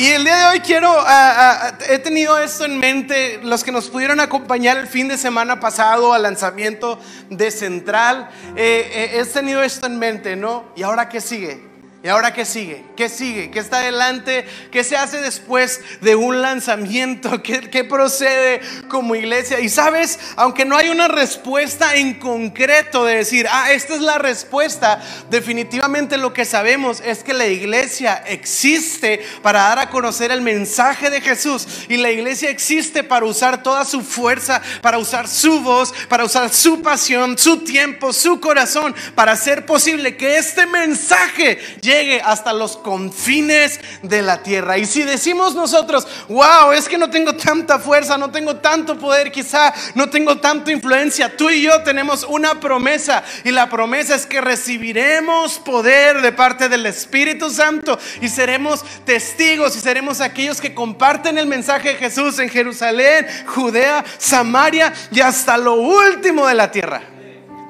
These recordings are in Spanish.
Y el día de hoy quiero, ah, ah, he tenido esto en mente, los que nos pudieron acompañar el fin de semana pasado al lanzamiento de Central, eh, eh, he tenido esto en mente, ¿no? ¿Y ahora qué sigue? ¿Y ahora qué sigue? ¿Qué sigue? ¿Qué está adelante? ¿Qué se hace después de un lanzamiento? ¿Qué, procede como iglesia? Y sabes, aunque no hay una respuesta en concreto de decir, ah, esta es la respuesta, definitivamente lo que sabemos es que la iglesia existe para dar a conocer el mensaje de Jesús. Y la iglesia existe para usar toda su fuerza, para usar su voz, para usar su pasión, su tiempo, su corazón, para hacer posible que este mensaje llegue hasta los confines de la tierra. Y si decimos nosotros, wow, es que no tengo tanta fuerza, no tengo tanto poder, quizá no tengo tanta influencia, tú y yo tenemos una promesa y la promesa es que recibiremos poder de parte del Espíritu Santo y seremos testigos y seremos aquellos que comparten el mensaje de Jesús en Jerusalén, Judea, Samaria y hasta lo último de la tierra.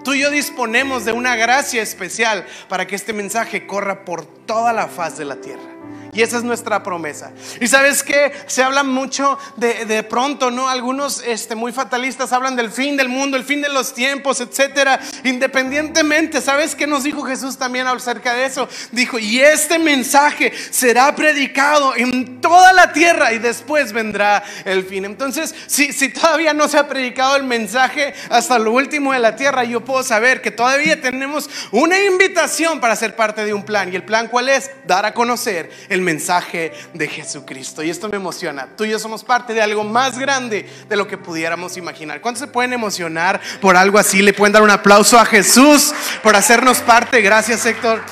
Tú y yo disponemos de una gracia especial para que este mensaje corra por toda la faz de la tierra. Y esa es nuestra promesa. Y sabes que se habla mucho de, de, pronto, ¿no? Algunos este, muy fatalistas hablan del fin del mundo, el fin de los tiempos, etcétera. Independientemente, ¿sabes qué nos dijo Jesús también acerca de eso? Dijo, y este mensaje será predicado en toda la tierra y después vendrá el fin. Entonces, si, si todavía no se ha predicado el mensaje hasta lo último de la tierra, yo puedo saber que todavía tenemos una invitación para ser parte de un plan. ¿Y el plan cuál es? Dar a conocer el mensaje de Jesucristo. Y esto me emociona. Tú y yo somos parte de algo más grande de lo que pudiéramos imaginar. ¿Cuántos se pueden emocionar por algo así? Le pueden dar un aplauso a Jesús por hacernos parte. Gracias, Héctor.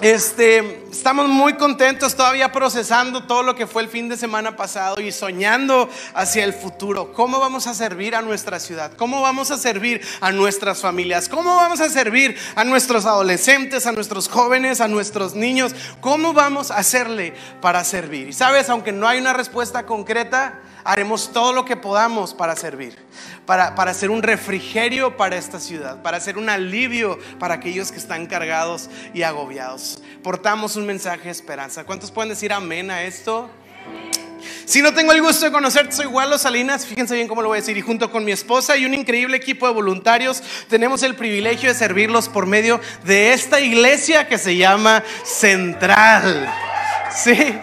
Este, estamos muy contentos todavía procesando todo lo que fue el fin de semana pasado y soñando hacia el futuro. ¿Cómo vamos a servir a nuestra ciudad? ¿Cómo vamos a servir a nuestras familias? ¿Cómo vamos a servir a nuestros adolescentes, a nuestros jóvenes, a nuestros niños? ¿Cómo vamos a hacerle para servir? Y sabes, aunque no hay una respuesta concreta, haremos todo lo que podamos para servir, para, para ser un refrigerio para esta ciudad, para ser un alivio para aquellos que están cargados y agobiados. Portamos un mensaje de esperanza. ¿Cuántos pueden decir amén a esto? Si no tengo el gusto de conocerte, soy Waldo Salinas, fíjense bien cómo lo voy a decir, y junto con mi esposa y un increíble equipo de voluntarios, tenemos el privilegio de servirlos por medio de esta iglesia que se llama Central. ¿Sí?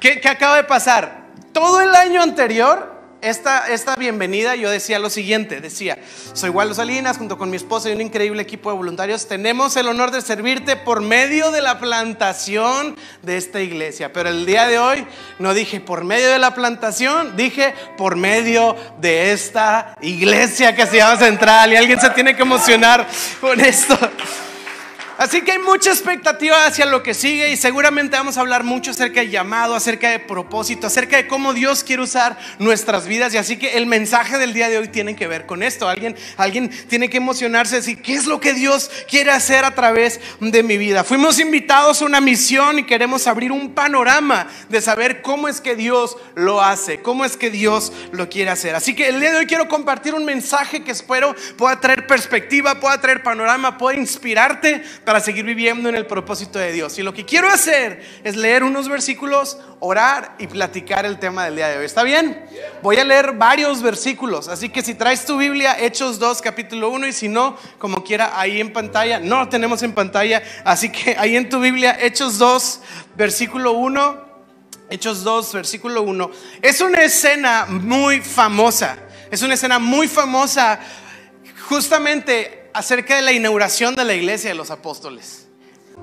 ¿Qué, qué acaba de pasar? Todo el año anterior, esta, esta bienvenida, yo decía lo siguiente, decía, soy Waldo Salinas, junto con mi esposa y un increíble equipo de voluntarios, tenemos el honor de servirte por medio de la plantación de esta iglesia. Pero el día de hoy no dije por medio de la plantación, dije por medio de esta iglesia que se llama Central. Y alguien se tiene que emocionar con esto. Así que hay mucha expectativa hacia lo que sigue y seguramente vamos a hablar mucho acerca de llamado, acerca de propósito, acerca de cómo Dios quiere usar nuestras vidas. Y así que el mensaje del día de hoy tiene que ver con esto. Alguien, alguien tiene que emocionarse, decir, ¿qué es lo que Dios quiere hacer a través de mi vida? Fuimos invitados a una misión y queremos abrir un panorama de saber cómo es que Dios lo hace, cómo es que Dios lo quiere hacer. Así que el día de hoy quiero compartir un mensaje que espero pueda traer perspectiva, pueda traer panorama, pueda inspirarte para seguir viviendo en el propósito de Dios. Y lo que quiero hacer es leer unos versículos, orar y platicar el tema del día de hoy. ¿Está bien? Voy a leer varios versículos, así que si traes tu Biblia, Hechos 2, capítulo 1, y si no, como quiera, ahí en pantalla, no tenemos en pantalla, así que ahí en tu Biblia, Hechos 2, versículo 1. Hechos 2, versículo 1. Es una escena muy famosa. Es una escena muy famosa justamente acerca de la inauguración de la iglesia de los apóstoles.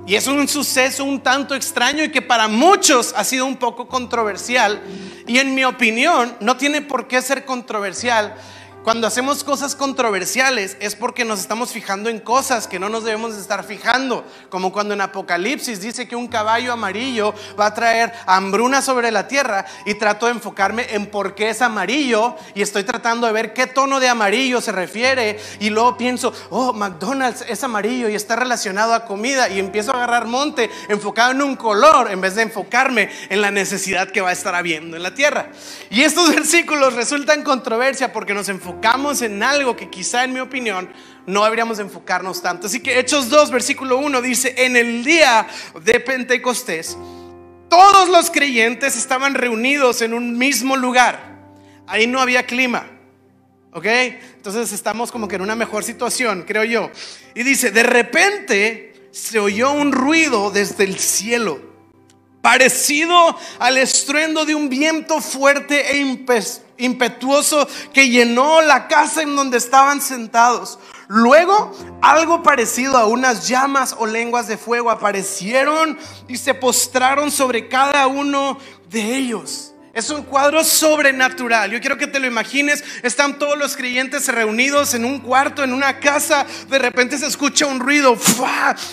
Y es un suceso un tanto extraño y que para muchos ha sido un poco controversial. Y en mi opinión no tiene por qué ser controversial cuando hacemos cosas controversiales es porque nos estamos fijando en cosas que no nos debemos de estar fijando, como cuando en Apocalipsis dice que un caballo amarillo va a traer hambruna sobre la tierra y trato de enfocarme en por qué es amarillo y estoy tratando de ver qué tono de amarillo se refiere y luego pienso, oh, McDonald's es amarillo y está relacionado a comida y empiezo a agarrar monte enfocado en un color en vez de enfocarme en la necesidad que va a estar habiendo en la tierra. Y estos versículos resultan controversia porque nos enfocamos enfocamos en algo que quizá en mi opinión no deberíamos enfocarnos tanto. Así que Hechos 2, versículo 1 dice, en el día de Pentecostés, todos los creyentes estaban reunidos en un mismo lugar. Ahí no había clima. ¿Ok? Entonces estamos como que en una mejor situación, creo yo. Y dice, de repente se oyó un ruido desde el cielo, parecido al estruendo de un viento fuerte e impetuoso que llenó la casa en donde estaban sentados. Luego, algo parecido a unas llamas o lenguas de fuego aparecieron y se postraron sobre cada uno de ellos. Es un cuadro sobrenatural. Yo quiero que te lo imagines. Están todos los creyentes reunidos en un cuarto, en una casa. De repente se escucha un ruido,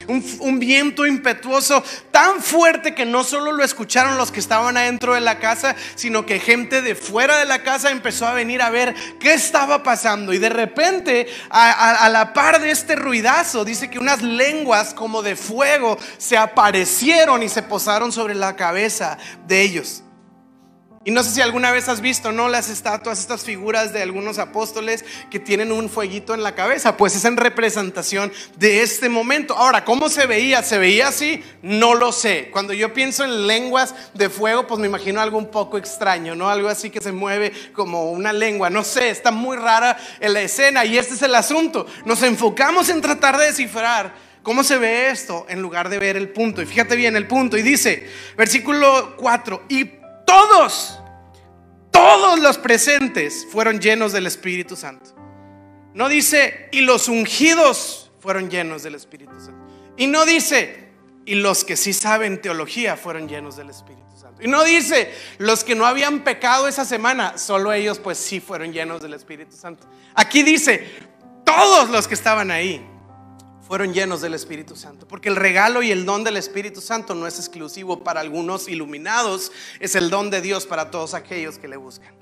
un, viento impetuoso tan fuerte que no solo lo escucharon los que estaban adentro de la casa, sino que gente de fuera de la casa empezó a venir a ver qué estaba pasando. Y de repente, a la par de este ruidazo, dice que unas lenguas como de fuego se aparecieron y se posaron sobre la cabeza de ellos. Y no sé si alguna vez has visto, ¿no? Las estatuas, estas figuras de algunos apóstoles que tienen un fueguito en la cabeza, pues es en representación de este momento. Ahora, ¿cómo se veía? ¿Se veía así? No lo sé. Cuando yo pienso en lenguas de fuego, pues me imagino algo un poco extraño, ¿no? Algo así que se mueve como una lengua. No sé, está muy rara en la escena y este es el asunto. Nos enfocamos en tratar de descifrar ¿Cómo se ve esto en lugar de ver el punto? Y fíjate bien el punto. Y dice, versículo 4, y todos, todos los presentes fueron llenos del Espíritu Santo. No dice, y los ungidos fueron llenos del Espíritu Santo. Y no dice, y los que sí saben teología fueron llenos del Espíritu Santo. Y no dice, los que no habían pecado esa semana, solo ellos pues sí fueron llenos del Espíritu Santo. Aquí dice, todos los que estaban ahí fueron llenos del Espíritu Santo. Porque el regalo y el don del Espíritu Santo no es exclusivo para algunos iluminados, es el don de Dios para todos aquellos que le buscan.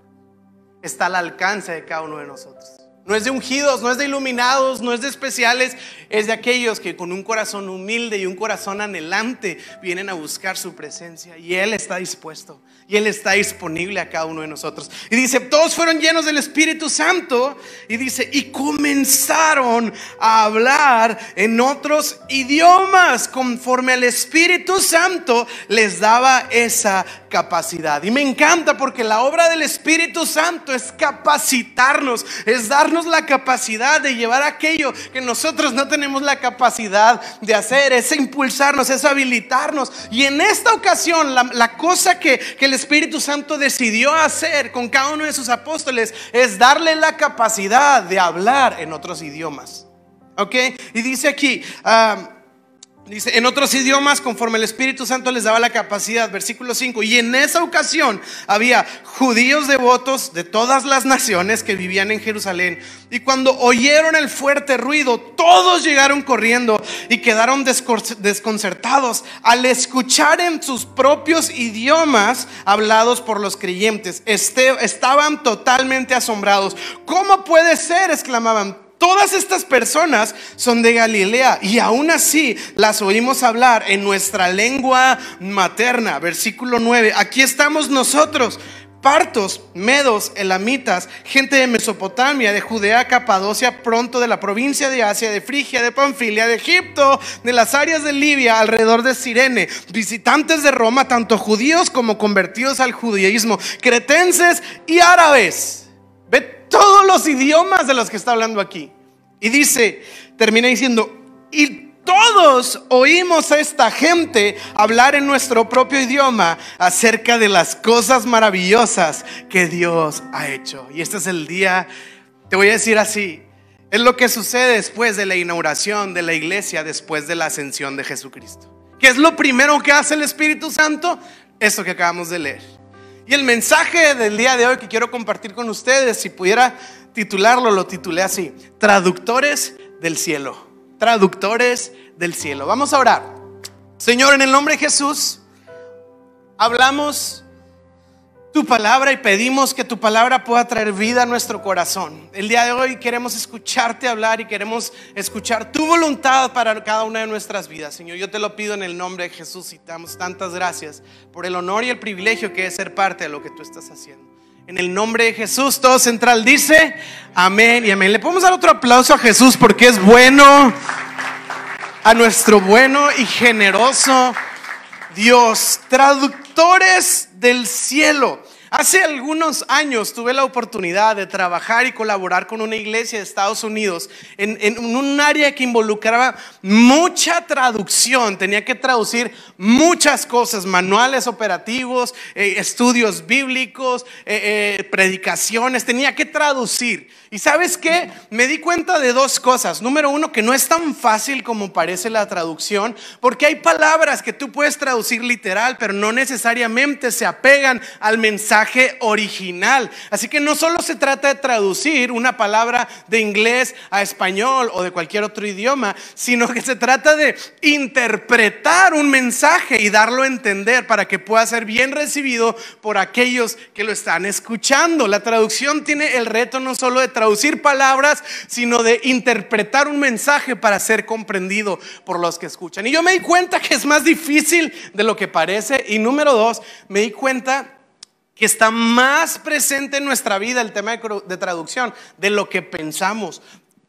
Está al alcance de cada uno de nosotros. No es de ungidos, no es de iluminados, no es de especiales, es de aquellos que con un corazón humilde y un corazón anhelante vienen a buscar su presencia. Y Él está dispuesto y Él está disponible a cada uno de nosotros. Y dice, todos fueron llenos del Espíritu Santo. Y dice, y comenzaron a hablar en otros idiomas conforme al Espíritu Santo les daba esa capacidad. Y me encanta porque la obra del Espíritu Santo es capacitarnos, es darnos la capacidad de llevar aquello que nosotros no tenemos la capacidad de hacer, es impulsarnos, es habilitarnos. Y en esta ocasión, la, cosa que, que, el Espíritu Santo decidió hacer con cada uno de sus apóstoles es darle la capacidad de hablar en otros idiomas. ¿Ok? Y dice aquí, Dice, en otros idiomas, conforme el Espíritu Santo les daba la capacidad, versículo 5, y en esa ocasión había judíos devotos de todas las naciones que vivían en Jerusalén, y cuando oyeron el fuerte ruido, todos llegaron corriendo y quedaron desconcertados al escuchar en sus propios idiomas hablados por los creyentes. Este, estaban totalmente asombrados. ¿Cómo puede ser? exclamaban Todas estas personas son de Galilea y aún así las oímos hablar en nuestra lengua materna. Versículo 9. Aquí estamos nosotros, partos, medos, elamitas, gente de Mesopotamia, de Judea, Capadocia, pronto de la provincia de Asia, de Frigia, de Panfilia, de Egipto, de las áreas de Libia, alrededor de Sirene, visitantes de Roma, tanto judíos como convertidos al judaísmo, cretenses y árabes todos los idiomas de los que está hablando aquí. Y dice, termina diciendo, y todos oímos a esta gente hablar en nuestro propio idioma acerca de las cosas maravillosas que Dios ha hecho. Y este es el día, te voy a decir así, es lo que sucede después de la inauguración de la iglesia, después de la ascensión de Jesucristo. ¿Qué es lo primero que hace el Espíritu Santo? Esto que acabamos de leer. Y el mensaje del día de hoy que quiero compartir con ustedes, si pudiera titularlo, lo titulé así, Traductores del Cielo. Traductores del Cielo. Vamos a orar. Señor, en el nombre de Jesús, hablamos tu palabra y pedimos que tu palabra pueda traer vida a nuestro corazón. El día de hoy queremos escucharte hablar y queremos escuchar tu voluntad para cada una de nuestras vidas. Señor, yo te lo pido en el nombre de Jesús y te damos tantas gracias por el honor y el privilegio que es ser parte de lo que tú estás haciendo. En el nombre de Jesús, todo central dice amén y amén. Le podemos dar otro aplauso a Jesús porque es bueno, a nuestro bueno y generoso Dios, traductores del cielo. Hace algunos años tuve la oportunidad de trabajar y colaborar con una iglesia de Estados Unidos en, un área que involucraba mucha traducción. Tenía que traducir muchas cosas, manuales operativos, eh, estudios bíblicos, eh, eh, predicaciones. Tenía que traducir. Y sabes qué? Me di cuenta de dos cosas. Número uno, que no es tan fácil como parece la traducción, porque hay palabras que tú puedes traducir literal, pero no necesariamente se apegan al mensaje original. Así que no solo se trata de traducir una palabra de inglés a español o de cualquier otro idioma, sino que se trata de interpretar un mensaje y darlo a entender para que pueda ser bien recibido por aquellos que lo están escuchando. La traducción tiene el reto no solo de traducir palabras, sino de interpretar un mensaje para ser comprendido por los que escuchan. Y yo me di cuenta que es más difícil de lo que parece. Y número dos, me di cuenta que está más presente en nuestra vida el tema de, traducción de lo que pensamos.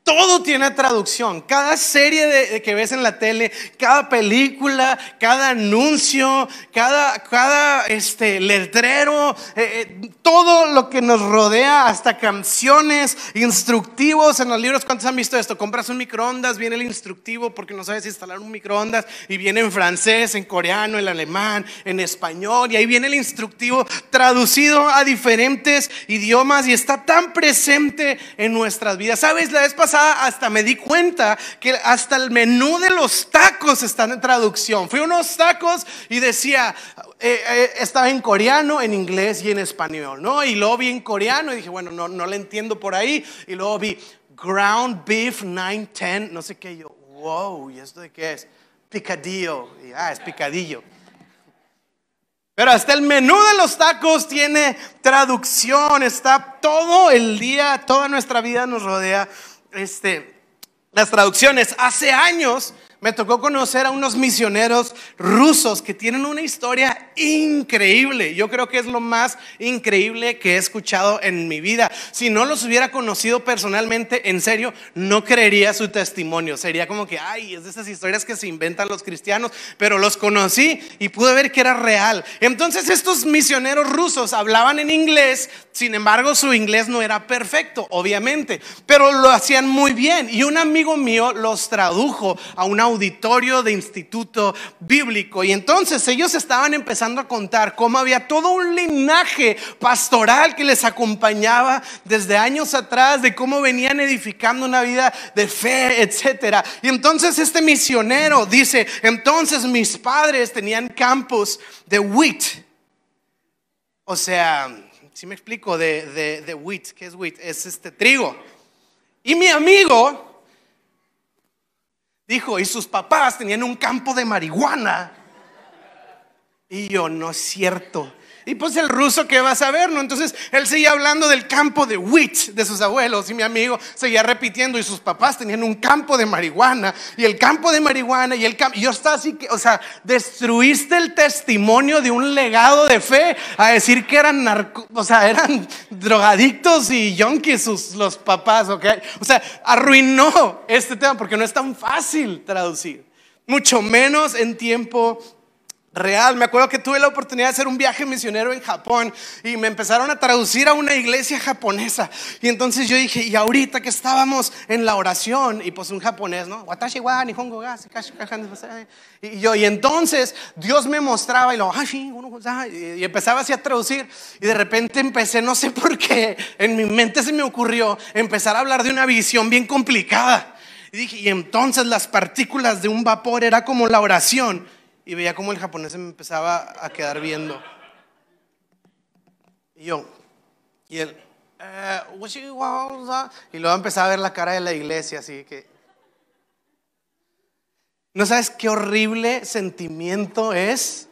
Todo tiene traducción. Cada serie que ves en la tele, cada película, cada anuncio, cada, cada este, letrero, eh, eh, todo lo que nos rodea, hasta canciones, instructivos en los libros. ¿Cuántos han visto esto? Compras un microondas, viene el instructivo porque no sabes instalar un microondas y viene en francés, en coreano, en alemán, en español y ahí viene el instructivo traducido a diferentes idiomas y está tan presente en nuestras vidas. ¿Sabes? La vez pasada hasta me di cuenta que hasta el menú de los tacos está en traducción. Fui a unos tacos y decía, eh, eh, estaba en coreano, en inglés y en español, ¿no? Y luego vi en coreano y dije, bueno, no, no le entiendo por ahí. Y luego vi ground beef 910, no sé qué. yo, wow, ¿y esto de qué es? Picadillo. ah, es picadillo. Pero hasta el menú de los tacos tiene traducción, está todo el día, toda nuestra vida nos rodea este, las traducciones. Hace años me tocó conocer a unos misioneros rusos que tienen una historia increíble. Yo creo que es lo más increíble que he escuchado en mi vida. Si no los hubiera conocido personalmente, en serio, no creería su testimonio. Sería como que, ay, es de esas historias que se inventan los cristianos, pero los conocí y pude ver que era real. Entonces estos misioneros rusos hablaban en inglés, sin embargo su inglés no era perfecto, obviamente, pero lo hacían muy bien. Y un amigo mío los tradujo a una auditorio de instituto bíblico. Y entonces ellos estaban empezando a contar cómo había todo un linaje pastoral que les acompañaba desde años atrás, de cómo venían edificando una vida de fe, etcétera. Y entonces este misionero dice, entonces mis padres tenían campos de wheat. O sea, si me explico, de, de, de wheat, ¿qué es wheat? Es este trigo. Y mi amigo Dijo, y sus papás tenían un campo de marihuana. Y yo, no es cierto. Y pues el ruso, ¿qué va a saber? ¿no? Entonces él seguía hablando del campo de witch de sus abuelos. Y mi amigo seguía repitiendo. Y sus papás tenían un campo de marihuana. Y el campo de marihuana. Y el campo. yo estaba así que, o sea, destruiste el testimonio de un legado de fe a decir que eran narco, o sea, eran drogadictos y yonkis sus, los papás, ¿ok? O sea, arruinó este tema porque no es tan fácil traducir. Mucho menos en tiempo real. Me acuerdo que tuve la oportunidad de hacer un viaje misionero en Japón y me empezaron a traducir a una iglesia japonesa. Y entonces yo dije, y ahorita que estábamos en la oración, y pues un japonés, ¿no? Watashi wa nihongo ga y yo, y entonces Dios me mostraba y lo, y empezaba así a traducir. Y de repente empecé, no sé por qué, en mi mente se me ocurrió empezar a hablar de una visión bien complicada. Y dije, y entonces las partículas de un vapor era como la oración y veía como el japonés se me empezaba a quedar viendo. Y yo, y él, eh, y luego empezaba a ver la cara de la iglesia, así que... ¿No sabes qué horrible sentimiento es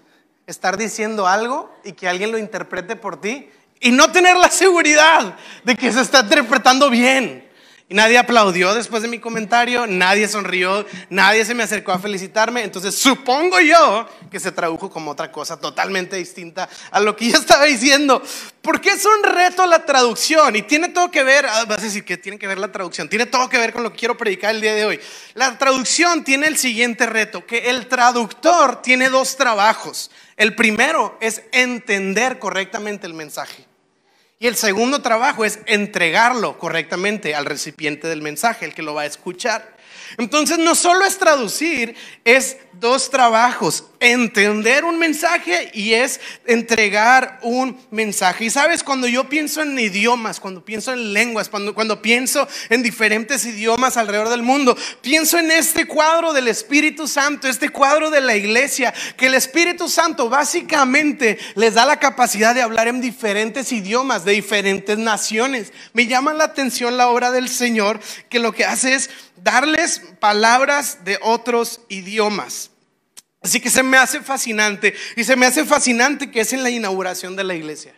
estar diciendo algo y que alguien lo interprete por ti y no tener la seguridad de que se está interpretando bien? Y nadie aplaudió después de mi comentario, nadie sonrió, nadie se me acercó a felicitarme. Entonces supongo yo que se tradujo como otra cosa totalmente distinta a lo que yo estaba diciendo. Porque es un reto la traducción y tiene todo que ver, ah, vas a decir que tiene que ver la traducción, tiene todo que ver con lo que quiero predicar el día de hoy. La traducción tiene el siguiente reto, que el traductor tiene dos trabajos. El primero es entender correctamente el mensaje. Y el segundo trabajo es entregarlo correctamente al recipiente del mensaje, el que lo va a escuchar. Entonces no solo es traducir, es dos trabajos, entender un mensaje y es entregar un mensaje. Y sabes, cuando yo pienso en idiomas, cuando pienso en lenguas, cuando, cuando pienso en diferentes idiomas alrededor del mundo, pienso en este cuadro del Espíritu Santo, este cuadro de la iglesia, que el Espíritu Santo básicamente les da la capacidad de hablar en diferentes idiomas de diferentes naciones. Me llama la atención la obra del Señor, que lo que hace es darles palabras de otros idiomas. Así que se me hace fascinante y se me hace fascinante que es en la inauguración de la iglesia.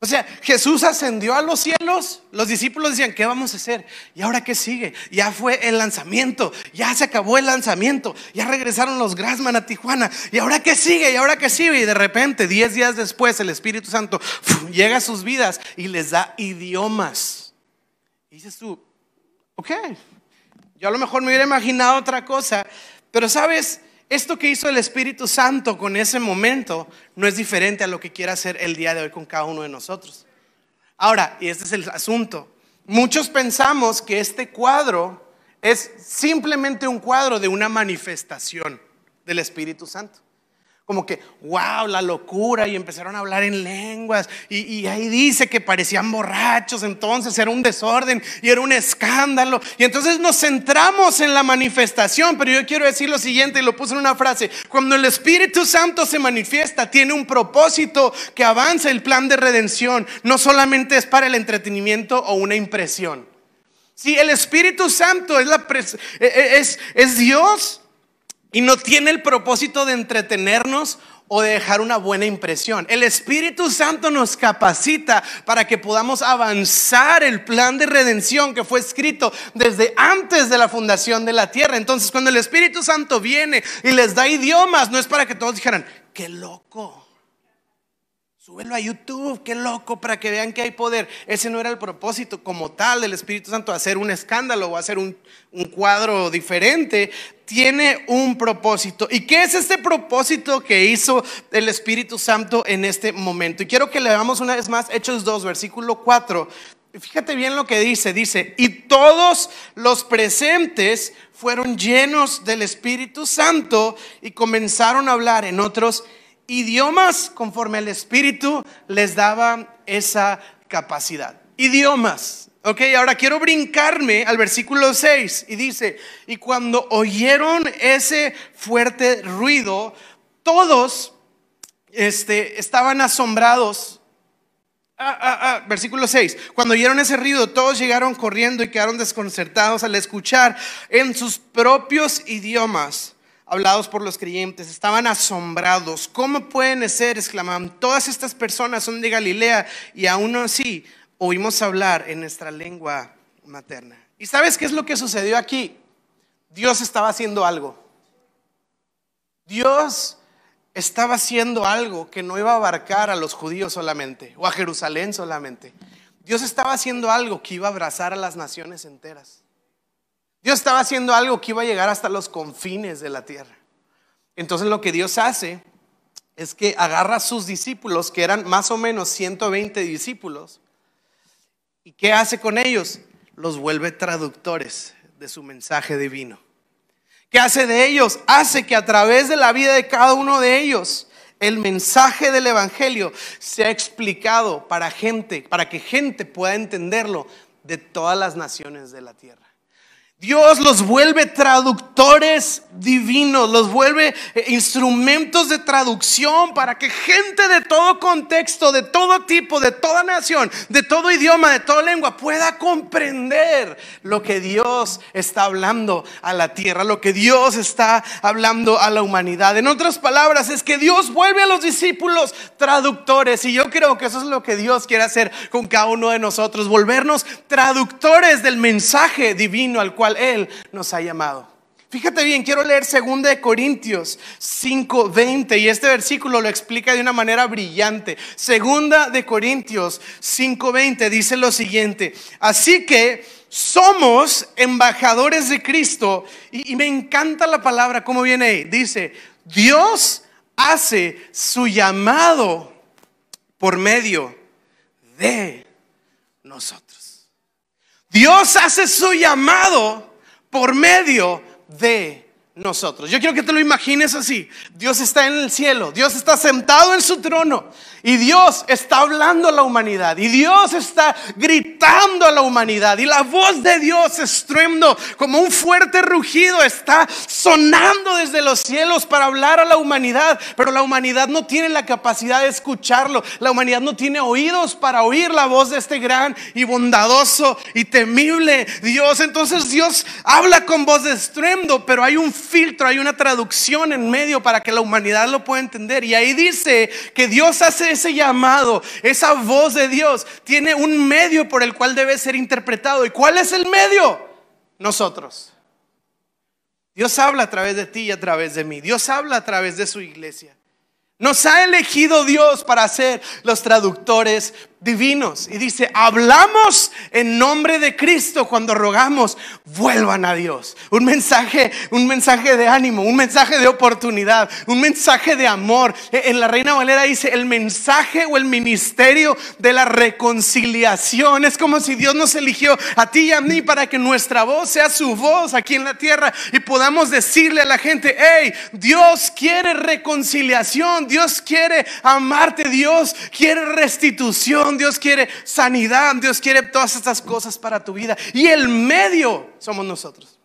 O sea, Jesús ascendió a los cielos, los discípulos decían, ¿qué vamos a hacer? ¿Y ahora qué sigue? Ya fue el lanzamiento, ya se acabó el lanzamiento, ya regresaron los Grassman a Tijuana, ¿y ahora qué sigue? ¿Y ahora qué sigue? Y de repente, diez días después, el Espíritu Santo llega a sus vidas y les da idiomas. Y dices tú, ok, yo a lo mejor me hubiera imaginado otra cosa, pero sabes, esto que hizo el Espíritu Santo con ese momento no es diferente a lo que quiere hacer el día de hoy con cada uno de nosotros. Ahora, y este es el asunto, muchos pensamos que este cuadro es simplemente un cuadro de una manifestación del Espíritu Santo como que, wow, la locura, y empezaron a hablar en lenguas, y, ahí dice que parecían borrachos, entonces era un desorden y era un escándalo, y entonces nos centramos en la manifestación, pero yo quiero decir lo siguiente, y lo puse en una frase, cuando el Espíritu Santo se manifiesta, tiene un propósito que avanza el plan de redención, no solamente es para el entretenimiento o una impresión. Si el Espíritu Santo es, la e, e, es, es Dios, y no tiene el propósito de entretenernos o de dejar una buena impresión. El Espíritu Santo nos capacita para que podamos avanzar el plan de redención que fue escrito desde antes de la fundación de la tierra. Entonces, cuando el Espíritu Santo viene y les da idiomas, no es para que todos dijeran, qué loco. Súbelo a YouTube, qué loco, para que vean que hay poder. Ese no era el propósito como tal del Espíritu Santo, hacer un escándalo o hacer un, un, cuadro diferente. Tiene un propósito. ¿Y qué es este propósito que hizo el Espíritu Santo en este momento? Y quiero que leamos una vez más Hechos 2, versículo 4. Fíjate bien lo que dice. Dice, y todos los presentes fueron llenos del Espíritu Santo y comenzaron a hablar en otros idiomas conforme el Espíritu les daba esa capacidad. Idiomas. Ok, ahora quiero brincarme al versículo 6 y dice, y cuando oyeron ese fuerte ruido, todos este, estaban asombrados. Ah, ah, ah, versículo 6. Cuando oyeron ese ruido, todos llegaron corriendo y quedaron desconcertados al escuchar en sus propios idiomas hablados por los creyentes, estaban asombrados. ¿Cómo pueden ser? exclamaban. Todas estas personas son de Galilea y aún así oímos hablar en nuestra lengua materna. ¿Y sabes qué es lo que sucedió aquí? Dios estaba haciendo algo. Dios estaba haciendo algo que no iba a abarcar a los judíos solamente o a Jerusalén solamente. Dios estaba haciendo algo que iba a abrazar a las naciones enteras. Dios estaba haciendo algo que iba a llegar hasta los confines de la tierra. Entonces lo que Dios hace es que agarra a sus discípulos, que eran más o menos 120 discípulos, ¿y qué hace con ellos? Los vuelve traductores de su mensaje divino. ¿Qué hace de ellos? Hace que a través de la vida de cada uno de ellos el mensaje del Evangelio sea explicado para gente, para que gente pueda entenderlo de todas las naciones de la tierra. Dios los vuelve traductores divinos, los vuelve eh, instrumentos de traducción para que gente de todo contexto, de todo tipo, de toda nación, de todo idioma, de toda lengua pueda comprender lo que Dios está hablando a la tierra, lo que Dios está hablando a la humanidad. En otras palabras, es que Dios vuelve a los discípulos traductores y yo creo que eso es lo que Dios quiere hacer con cada uno de nosotros, volvernos traductores del mensaje divino al cual él nos ha llamado. Fíjate bien, quiero leer 2 de Corintios 5:20 y este versículo lo explica de una manera brillante. Segunda de Corintios 5:20 dice lo siguiente: Así que somos embajadores de Cristo y, y me encanta la palabra cómo viene ahí. Dice, Dios hace su llamado por medio de nosotros. Dios hace su llamado por medio de nosotros. Yo quiero que te lo imagines así. Dios está en el cielo, Dios está sentado en su trono y Dios está hablando a la humanidad. Y Dios está gritando a la humanidad. Y la voz de Dios estruendo como un fuerte rugido. Está sonando desde los cielos para hablar a la humanidad. Pero la humanidad no tiene la capacidad de escucharlo. La humanidad no tiene oídos para oír la voz de este gran y bondadoso y temible Dios. Entonces Dios habla con voz de estruendo. Pero hay un filtro, hay una traducción en medio para que la humanidad lo pueda entender. Y ahí dice que Dios hace ese llamado, esa voz de Dios, tiene un medio por el cual debe ser interpretado. ¿Y cuál es el medio? Nosotros. Dios habla a través de ti y a través de mí. Dios habla a través de su iglesia. Nos ha elegido Dios para ser los traductores divinos. Y dice, hablamos en nombre de Cristo cuando rogamos, vuelvan a Dios. Un mensaje, un mensaje de ánimo, un mensaje de oportunidad, un mensaje de amor. E, en la Reina Valera dice, el mensaje o el ministerio de la reconciliación. Es como si Dios nos eligió a ti y a mí para que nuestra voz sea su voz aquí en la tierra y podamos decirle a la gente, hey, Dios quiere reconciliación, Dios quiere amarte, Dios quiere restitución. Dios quiere sanidad, Dios quiere todas estas cosas para tu vida. Y el medio somos nosotros.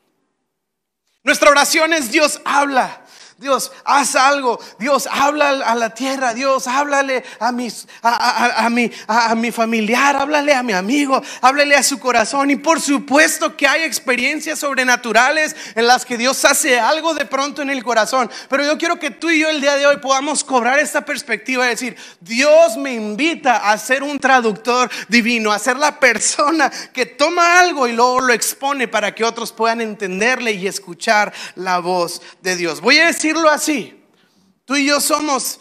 Nuestra oración es Dios habla. Dios, haz algo. Dios, habla a la tierra. Dios, háblale a, mis, a, mi, a, mi familiar. Háblale a mi amigo. Háblale a su corazón. Y por supuesto que hay experiencias sobrenaturales en las que Dios hace algo de pronto en el corazón. Pero yo quiero que tú y yo el día de hoy podamos cobrar esta perspectiva y decir, Dios me invita a ser un traductor divino, a ser la persona que toma algo y luego lo expone para que otros puedan entenderle y escuchar la voz de Dios. Voy a decir decirlo así. Tú y yo somos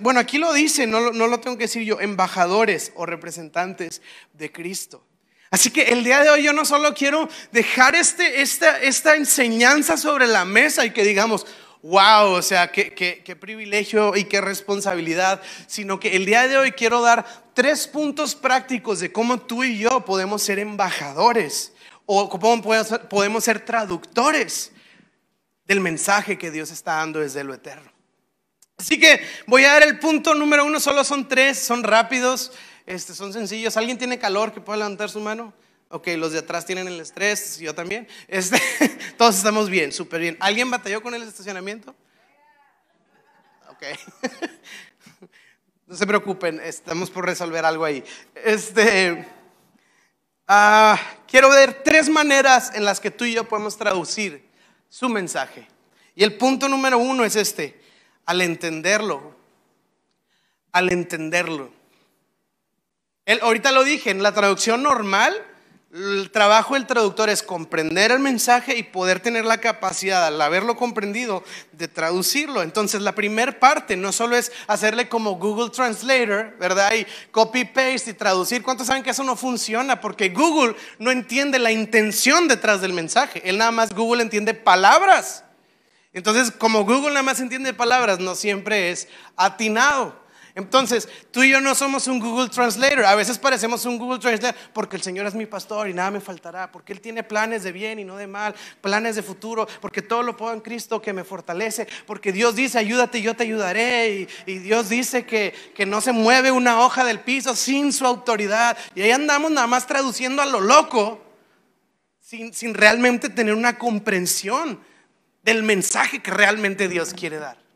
bueno, aquí lo dice, no, no lo tengo que decir yo, embajadores o representantes de Cristo. Así que el día de hoy yo no solo quiero dejar este, esta, esta enseñanza sobre la mesa y que digamos, wow, o sea, qué, qué, qué, privilegio y qué responsabilidad, sino que el día de hoy quiero dar tres puntos prácticos de cómo tú y yo podemos ser embajadores o cómo podemos ser traductores del mensaje que Dios está dando desde lo eterno. Así que voy a dar el punto número uno, solo son tres, son rápidos, este, son sencillos. ¿Alguien tiene calor que pueda levantar su mano? Ok, los de atrás tienen el estrés, yo también. Este, todos estamos bien, súper bien. ¿Alguien batalló con el estacionamiento? Ok. No se preocupen, estamos por resolver algo ahí. Este, ah, quiero ver tres maneras en las que tú y yo podemos traducir su mensaje. Y el punto número uno es este, al entenderlo, al entenderlo. Él, ahorita lo dije, en la traducción normal el trabajo del traductor es comprender el mensaje y poder tener la capacidad, al haberlo comprendido, de traducirlo. Entonces, la primera parte no solo es hacerle como Google Translator, ¿verdad? Y copy-paste y traducir. ¿Cuántos saben que eso no funciona? Porque Google no entiende la intención detrás del mensaje. Él nada más, Google entiende palabras. Entonces, como Google nada más entiende palabras, no siempre es atinado. Entonces, tú y yo no somos un Google Translator. A veces parecemos un Google Translator porque el Señor es mi pastor y nada me faltará. Porque Él tiene planes de bien y no de mal, planes de futuro. Porque todo lo puedo en Cristo que me fortalece. Porque Dios dice, ayúdate, yo te ayudaré. Y, Dios dice que, que no se mueve una hoja del piso sin su autoridad. Y ahí andamos nada más traduciendo a lo loco sin, sin realmente tener una comprensión del mensaje que realmente Dios quiere dar.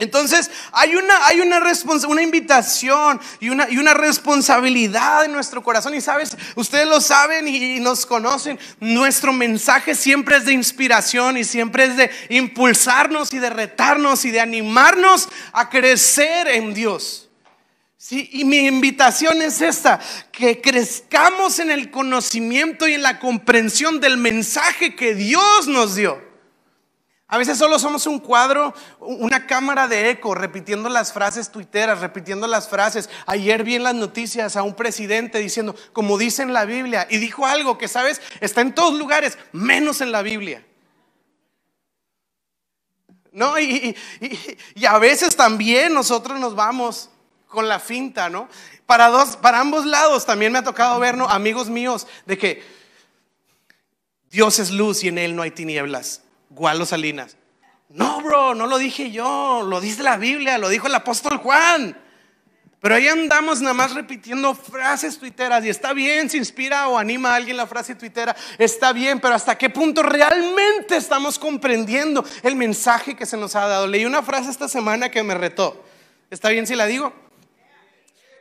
Entonces hay una, hay una, una invitación y una, y una responsabilidad en nuestro corazón. Y sabes, ustedes lo saben y, nos conocen. Nuestro mensaje siempre es de inspiración y siempre es de impulsarnos y de retarnos y de animarnos a crecer en Dios. Sí, y mi invitación es esta, que crezcamos en el conocimiento y en la comprensión del mensaje que Dios nos dio. A veces solo somos un cuadro, una cámara de eco, repitiendo las frases tuiteras, repitiendo las frases. Ayer vi en las noticias a un presidente diciendo, como dice en la Biblia, y dijo algo que, ¿sabes? Está en todos lugares, menos en la Biblia. ¿No? Y, y a veces también nosotros nos vamos con la finta, ¿no? Para, dos, para ambos lados también me ha tocado ver, ¿no? Amigos míos, de que Dios es luz y en Él no hay tinieblas. Gualo Salinas. No, bro, no lo dije yo, lo dice la Biblia, lo dijo el apóstol Juan. Pero ahí andamos nada más repitiendo frases tuiteras y está bien, se inspira o anima a alguien la frase tuitera, está bien, pero hasta qué punto realmente estamos comprendiendo el mensaje que se nos ha dado. Leí una frase esta semana que me retó. ¿Está bien si la digo?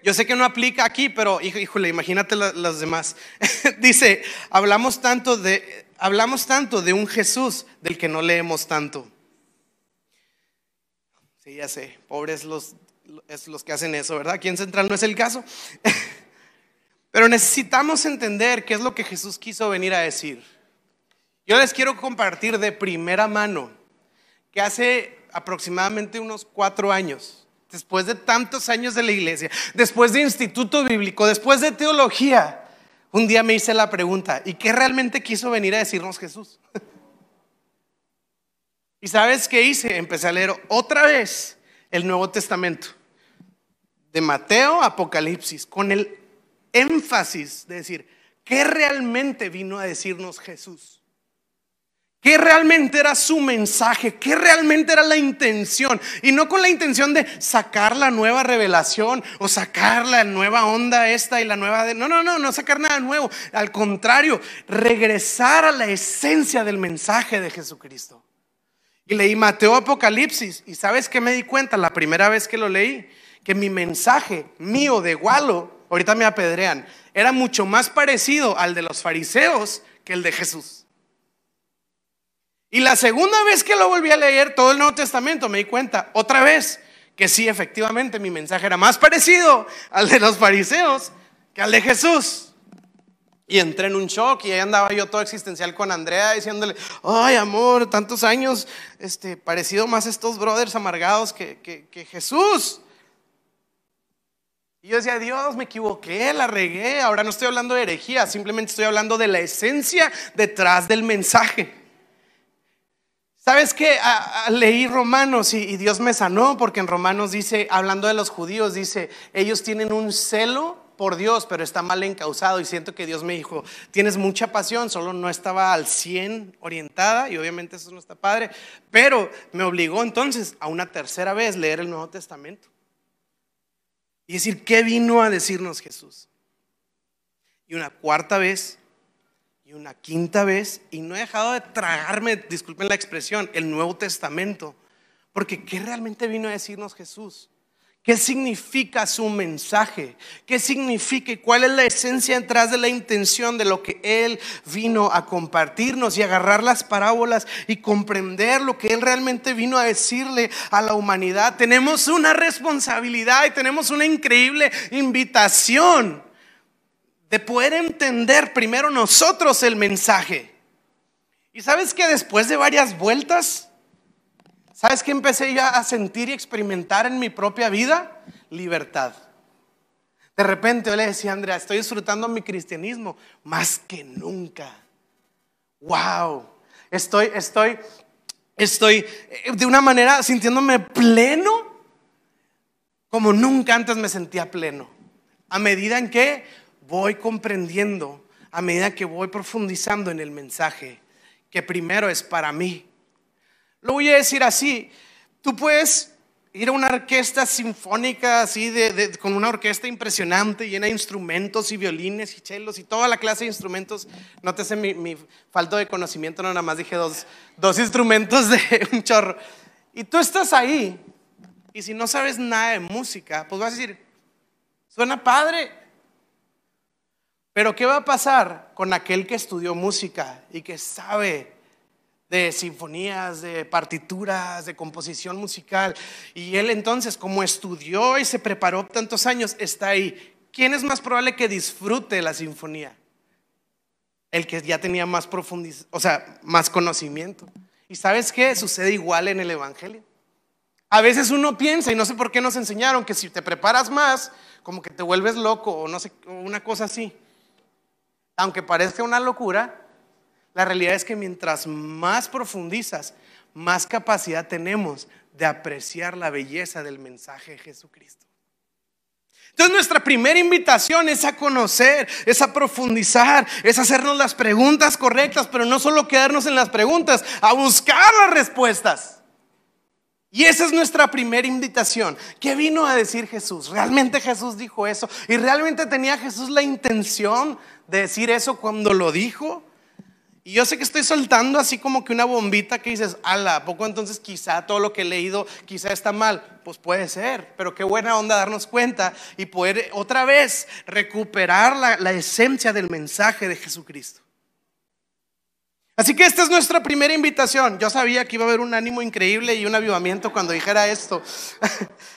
Yo sé que no aplica aquí, pero híjole, imagínate las demás. Dice, hablamos tanto de hablamos tanto de un Jesús del que no leemos tanto. Sí, ya sé, pobres los, es los que hacen eso, ¿verdad? Aquí en Central no es el caso. Pero necesitamos entender qué es lo que Jesús quiso venir a decir. Yo les quiero compartir de primera mano que hace aproximadamente unos cuatro años, después de tantos años de la iglesia, después de instituto bíblico, después de teología, un día me hice la pregunta, ¿y qué realmente quiso venir a decirnos Jesús? ¿Y sabes qué hice? Empecé a leer otra vez el Nuevo Testamento, de Mateo Apocalipsis, con el énfasis de decir, ¿qué realmente vino a decirnos Jesús? ¿Qué realmente era su mensaje? ¿Qué realmente era la intención? Y no con la intención de sacar la nueva revelación o sacar la nueva onda esta y la nueva... De... No, no, no, no sacar nada nuevo. Al contrario, regresar a la esencia del mensaje de Jesucristo. Y leí Mateo Apocalipsis y sabes que me di cuenta la primera vez que lo leí, que mi mensaje mío de Gualo, ahorita me apedrean, era mucho más parecido al de los fariseos que el de Jesús. Y la segunda vez que lo volví a leer todo el Nuevo Testamento me di cuenta otra vez que sí, efectivamente, mi mensaje era más parecido al de los fariseos que al de Jesús. Y entré en un shock y ahí andaba yo todo existencial con Andrea diciéndole, ay amor, tantos años, este, parecido más estos brothers amargados que, que Jesús. Y yo decía, Dios, me equivoqué, la regué, ahora no estoy hablando de herejía, simplemente estoy hablando de la esencia detrás del mensaje. ¿Sabes qué? leí Romanos y, Dios me sanó porque en Romanos dice, hablando de los judíos, dice, ellos tienen un celo por Dios, pero está mal encausado y siento que Dios me dijo, tienes mucha pasión, solo no estaba al 100 orientada y obviamente eso no está padre, pero me obligó entonces a una tercera vez leer el Nuevo Testamento y decir, ¿qué vino a decirnos Jesús? Y una cuarta vez y una quinta vez y no he dejado de tragarme, disculpen la expresión, el Nuevo Testamento. Porque ¿qué realmente vino a decirnos Jesús? ¿Qué significa su mensaje? ¿Qué significa y cuál es la esencia detrás de la intención de lo que Él vino a compartirnos y agarrar las parábolas y comprender lo que Él realmente vino a decirle a la humanidad? Tenemos una responsabilidad y tenemos una increíble invitación de poder entender primero nosotros el mensaje. Y sabes que después de varias vueltas, ¿sabes que empecé ya a sentir y experimentar en mi propia vida? Libertad. De repente yo le decía Andrea, estoy disfrutando mi cristianismo más que nunca. Wow. Estoy, estoy, estoy eh, de una manera sintiéndome pleno como nunca antes me sentía pleno. A medida en que voy comprendiendo a medida que voy profundizando en el mensaje, que primero es para mí. Lo voy a decir así, tú puedes, ir a una orquesta sinfónica así, de, con una orquesta impresionante, llena de instrumentos y violines y chelos y toda la clase de instrumentos. Nótese mi, mi falta de conocimiento, no nada más dije dos, dos instrumentos de un chorro. Y tú estás ahí, y si no sabes nada de música, pues vas a decir, suena padre. Pero ¿qué va a pasar con aquel que estudió música y que sabe de sinfonías, de partituras, de composición musical. Y él entonces, como estudió y se preparó tantos años, está ahí. ¿Quién es más probable que disfrute la sinfonía? El que ya tenía más profundización, o sea, más conocimiento. ¿Y sabes qué? Sucede igual en el Evangelio. A veces uno piensa, y no sé por qué nos enseñaron, que si te preparas más, como que te vuelves loco o no sé, una cosa así. Aunque parezca una locura, la realidad es que mientras más profundizas, más capacidad tenemos de apreciar la belleza del mensaje de Jesucristo. Entonces nuestra primera invitación es a conocer, es a profundizar, es hacernos las preguntas correctas, pero no solo quedarnos en las preguntas, a buscar las respuestas. Y esa es nuestra primera invitación. ¿Qué vino a decir Jesús? ¿Realmente Jesús dijo eso? ¿Y realmente tenía Jesús la intención de decir eso cuando lo dijo? Y yo sé que estoy soltando así como que una bombita que dices, ala, poco entonces quizá todo lo que he leído quizá está mal? Pues puede ser, pero qué buena onda darnos cuenta y poder otra vez recuperar la, la esencia del mensaje de Jesucristo. Así que esta es nuestra primera invitación. Yo sabía que iba a haber un ánimo increíble y un avivamiento cuando dijera esto.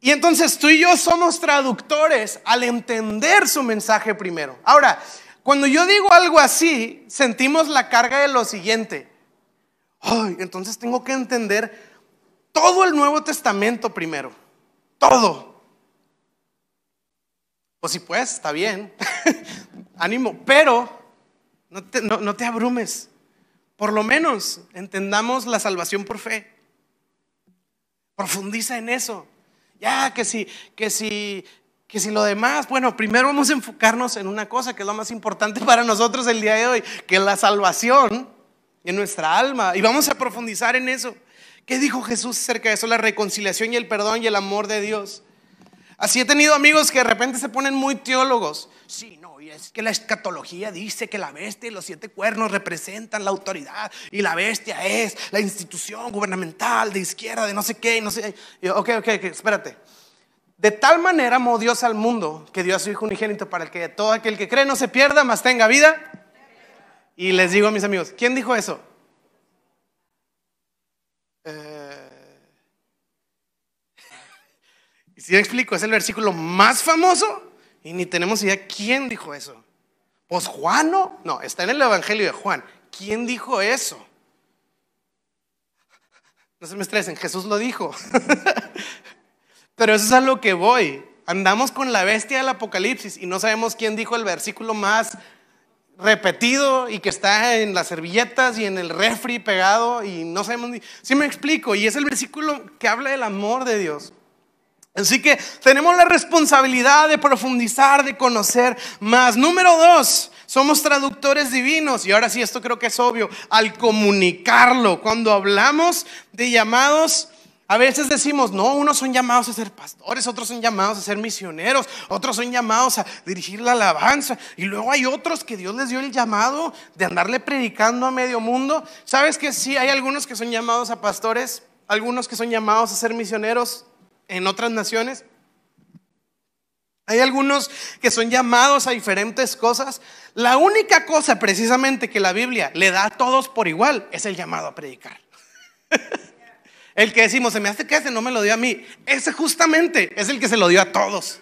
y entonces tú y yo somos traductores al entender su mensaje primero. Ahora, cuando yo digo algo así, sentimos la carga de lo siguiente. Ay, entonces tengo que entender todo el Nuevo Testamento primero. Todo. Pues si puedes, está bien. Ánimo. Pero no te, no te abrumes. Por lo menos entendamos la salvación por fe. Profundiza en eso. Ya, que si, que si que si lo demás, bueno, primero vamos a enfocarnos en una cosa que es lo más importante para nosotros el día de hoy, que es la salvación en nuestra alma. Y vamos a profundizar en eso. ¿Qué dijo Jesús acerca de eso? La reconciliación y el perdón y el amor de Dios. Así he tenido amigos que de repente se ponen muy teólogos. Sí, es que la escatología dice que la bestia y los siete cuernos representan la autoridad y la bestia es la institución gubernamental de izquierda, de no sé qué, no sé. ok, ok, espérate. De tal manera amó Dios al mundo que dio a su Hijo unigénito para que todo aquel que cree no se pierda, mas tenga vida. Y les digo a mis amigos, ¿quién dijo eso? Eh, y si explico, es el versículo más famoso y ni tenemos idea quién dijo eso. Pues Juan no, no, está en el Evangelio de Juan. ¿Quién dijo eso? No se me estresen, Jesús lo dijo. Pero eso es a lo que voy. Andamos con la bestia del Apocalipsis y no sabemos quién dijo el versículo más repetido y que está en las servilletas y en el refri pegado y no sabemos ni... Sí me explico, y es el versículo que habla del amor de Dios. Así que tenemos la responsabilidad de profundizar, de conocer más. Número dos, somos traductores divinos. Y ahora sí, esto creo que es obvio, al comunicarlo. Cuando hablamos de llamados a veces decimos, no, unos son llamados a ser pastores, otros son llamados a ser misioneros, otros son llamados a dirigir la alabanza. Y luego hay otros que Dios les dio el llamado de andarle predicando a medio mundo. ¿Sabes que sí? Hay algunos que son llamados a pastores, algunos que son llamados a ser misioneros en otras naciones. Hay algunos que son llamados a diferentes cosas. La única cosa precisamente que la Biblia le da a todos por igual es el llamado a predicar. El que decimos, se me hace que ese no me lo dio a mí. Ese justamente es el que se lo dio a todos.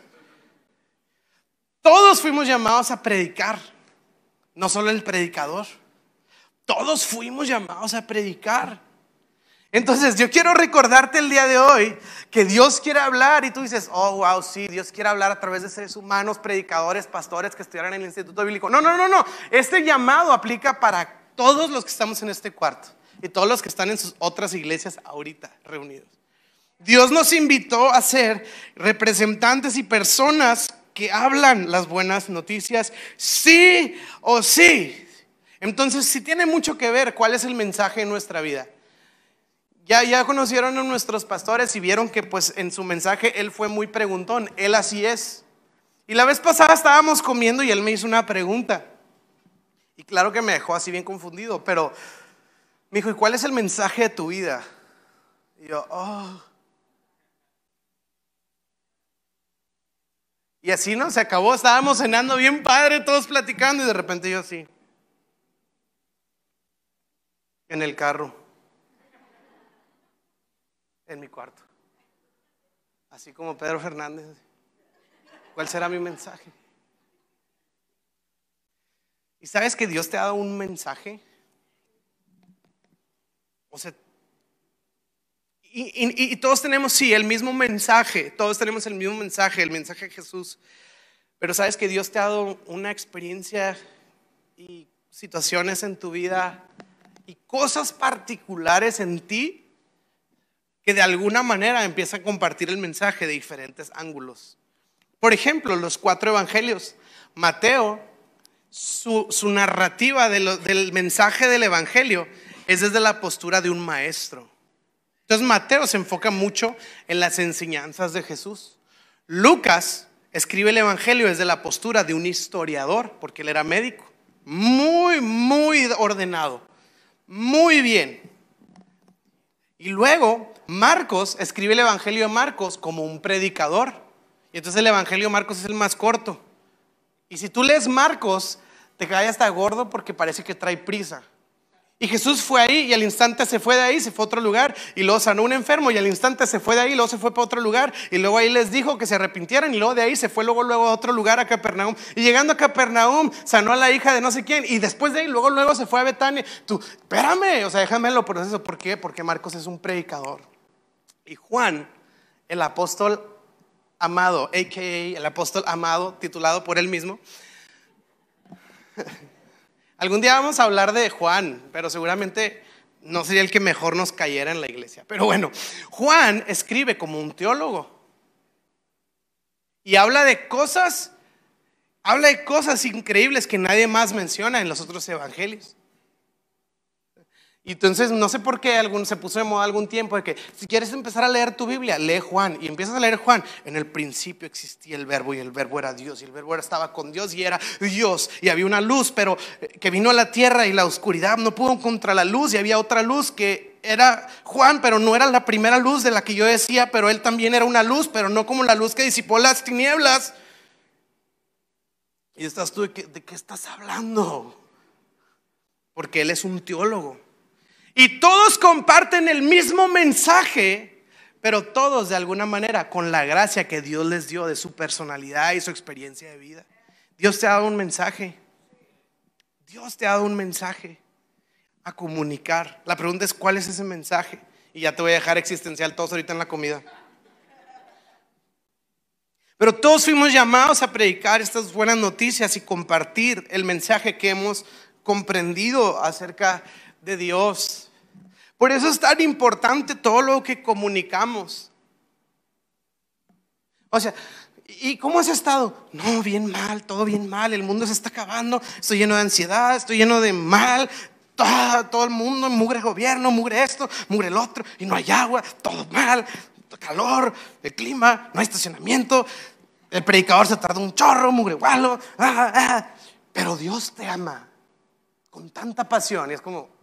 Todos fuimos llamados a predicar, no solo el predicador. Todos fuimos llamados a predicar. Entonces yo quiero recordarte el día de hoy que Dios quiere hablar y tú dices, oh, wow, sí, Dios quiere hablar a través de seres humanos, predicadores, pastores que estudiaran en el Instituto Bíblico. No, no, no, no. Este llamado aplica para todos los que estamos en este cuarto y todos los que están en sus otras iglesias ahorita reunidos. Dios nos invitó a ser representantes y personas que hablan las buenas noticias, sí o sí. Entonces, si tiene mucho que ver cuál es el mensaje en nuestra vida. Ya, ya conocieron a nuestros pastores y vieron que pues en su mensaje él fue muy preguntón, él así es. Y la vez pasada estábamos comiendo y él me hizo una pregunta. Y claro que me dejó así bien confundido, pero me dijo, ¿y cuál es el mensaje de tu vida? Y yo, oh. Y así, ¿no? Se acabó, estábamos cenando bien padre, todos platicando y de repente yo así, en el carro en mi cuarto. Así como Pedro Fernández. ¿Cuál será mi mensaje? ¿Y sabes que Dios te ha dado un mensaje? O sea, y, y, todos tenemos, sí, el mismo mensaje, todos tenemos el mismo mensaje, el mensaje de Jesús. Pero sabes que Dios te ha dado una experiencia y situaciones en tu vida y cosas particulares en ti que de alguna manera empieza a compartir el mensaje de diferentes ángulos. Por ejemplo, los cuatro evangelios. Mateo, su, narrativa del mensaje del evangelio es desde la postura de un maestro. Entonces Mateo se enfoca mucho en las enseñanzas de Jesús. Lucas escribe el evangelio desde la postura de un historiador, porque él era médico. Muy, muy ordenado. Muy bien. Y luego Marcos escribe el Evangelio de Marcos como un predicador. Y entonces el Evangelio de Marcos es el más corto. Y si tú lees Marcos, te cae hasta gordo porque parece que trae prisa. Y Jesús fue ahí y al instante se fue de ahí, se fue a otro lugar y luego sanó un enfermo y al instante se fue de ahí luego se fue para otro lugar y luego ahí les dijo que se arrepintieran y luego de ahí se fue luego luego a otro lugar a Capernaum y llegando a Capernaum sanó a la hija de no sé quién y después de ahí luego luego se fue a Betania. Tú, espérame, o sea, déjame lo proceso. ¿Por qué? Porque Marcos es un predicador. Y Juan, el apóstol amado, a.k.a. el apóstol amado, titulado por él mismo. Algún día vamos a hablar de Juan, pero seguramente no sería el que mejor nos cayera en la iglesia. Pero bueno, Juan escribe como un teólogo. Y habla de cosas, habla de cosas increíbles que nadie más menciona en los otros evangelios. Y entonces no sé por qué algún, se puso de moda algún tiempo de que si quieres empezar a leer tu Biblia, lee Juan y empiezas a leer Juan. En el principio existía el verbo y el verbo era Dios y el verbo estaba con Dios y era Dios y había una luz, pero eh, que vino a la tierra y la oscuridad no pudo contra la luz y había otra luz que era Juan, pero no era la primera luz de la que yo decía, pero él también era una luz, pero no como la luz que disipó las tinieblas. Y estás tú, ¿de qué, de qué estás hablando? Porque él es un teólogo. Y todos comparten el mismo mensaje, pero todos de alguna manera con la gracia que Dios les dio de su personalidad y su experiencia de vida. Dios te ha dado un mensaje. Dios te ha dado un mensaje a comunicar. La pregunta es, ¿cuál es ese mensaje? Y ya te voy a dejar existencial todos ahorita en la comida. Pero todos fuimos llamados a predicar estas buenas noticias y compartir el mensaje que hemos comprendido acerca de Dios. Por eso es tan importante todo lo que comunicamos. O sea, ¿y cómo has estado? No, bien mal, todo bien mal, el mundo se está acabando, estoy lleno de ansiedad, estoy lleno de mal, todo, el mundo, mugre gobierno, mugre esto, mugre el otro, y no hay agua, todo mal, calor, el clima, no hay estacionamiento, el predicador se tarda un chorro, mugre gualo, ah, ah, pero Dios te ama con tanta pasión y es como,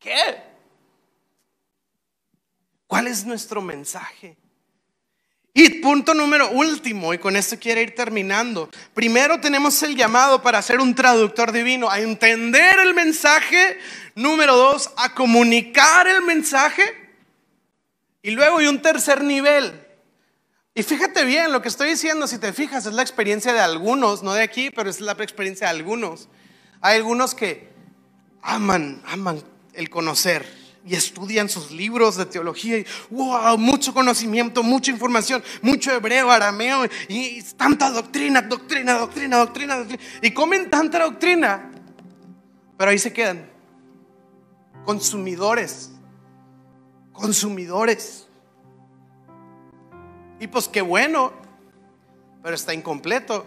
¿qué? ¿Cuál es nuestro mensaje? Y punto número último, y con esto quiero ir terminando. Primero tenemos el llamado para ser un traductor divino, a entender el mensaje. Número dos, a comunicar el mensaje. Y luego hay un tercer nivel. Y fíjate bien, lo que estoy diciendo, si te fijas, es la experiencia de algunos, no de aquí, pero es la experiencia de algunos. Hay algunos que aman, aman el conocer y estudian sus libros de teología y wow, mucho conocimiento, mucha información, mucho hebreo, arameo y, tanta doctrina, doctrina, doctrina, doctrina, doctrina. Y comen tanta doctrina, pero ahí se quedan. Consumidores, consumidores. Y pues qué bueno, pero está incompleto.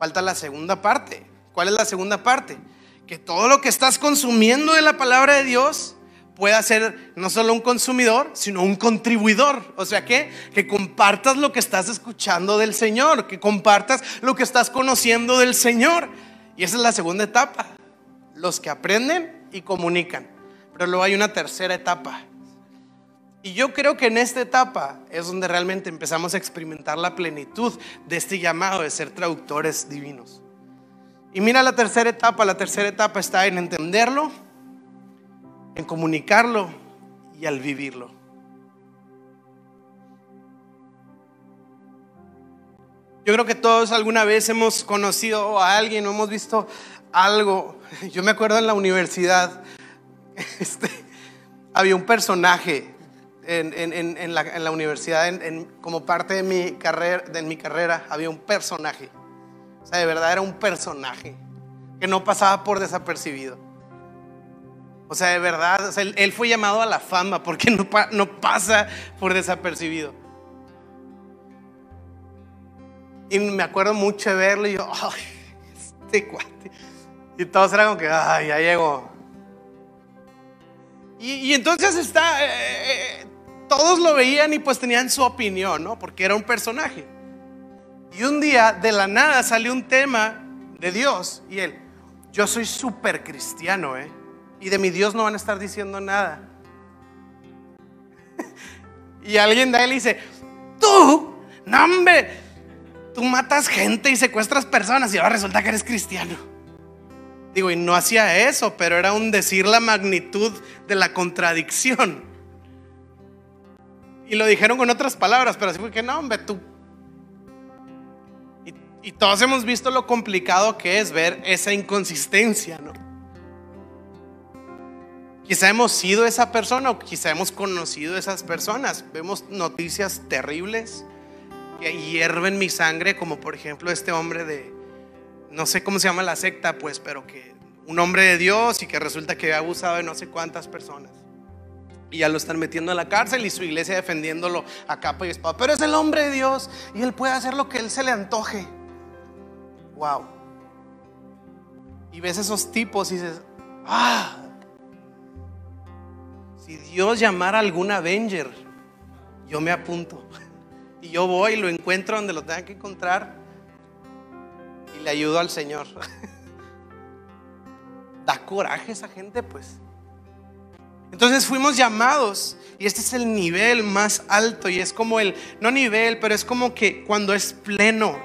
Falta la segunda parte. ¿Cuál es la segunda parte? Que todo lo que estás consumiendo de la palabra de Dios pueda ser no solo un consumidor, sino un contribuidor. O sea que, que compartas lo que estás escuchando del Señor, que compartas lo que estás conociendo del Señor. Y esa es la segunda etapa. Los que aprenden y comunican. Pero luego hay una tercera etapa. Y yo creo que en esta etapa es donde realmente empezamos a experimentar la plenitud de este llamado de ser traductores divinos. Y mira la tercera etapa. La tercera etapa está en entenderlo, en comunicarlo y al vivirlo. Yo creo que todos alguna vez hemos conocido a alguien o hemos visto algo. Yo me acuerdo en la universidad, este, había un personaje en, la, universidad, como parte de mi, carrera, de mi carrera, había un personaje. O sea, de verdad era un personaje que no pasaba por desapercibido. O sea, de verdad, él, fue llamado a la fama porque no, pasa por desapercibido. Y me acuerdo mucho de verlo y yo, ay, este cuate. Y todos eran como que, ay, ya llegó. Y, entonces está, eh, eh, todos lo veían y pues tenían su opinión, ¿no? Porque era un personaje. Y un día, de la nada, salió un tema de Dios y él, yo soy súper cristiano, ¿eh? y de mi Dios no van a estar diciendo nada. y alguien de él dice, tú, no hombre, tú matas gente y secuestras personas y ahora resulta que eres cristiano. Digo, y no hacía eso, pero era un decir la magnitud de la contradicción. Y lo dijeron con otras palabras, pero así fue que no, hombre, tú. Y, todos hemos visto lo complicado que es ver esa inconsistencia, ¿no? Quizá hemos sido esa persona o quizá hemos conocido esas personas. Vemos noticias terribles que hierven mi sangre, como por ejemplo este hombre de, no sé cómo se llama la secta, pues, pero que un hombre de Dios y que resulta que había abusado de no sé cuántas personas. Y ya lo están metiendo a la cárcel y su iglesia defendiéndolo a capa y espada. Pero es el hombre de Dios y él puede hacer lo que él se le antoje. Wow. Y ves esos tipos y dices, ah, si Dios llamara a algún Avenger, yo me apunto. Y yo voy y lo encuentro donde lo tenga que encontrar y le ayudo al Señor. Da coraje esa gente, pues. Entonces fuimos llamados y este es el nivel más alto y es como el, no nivel, pero es como que cuando es pleno,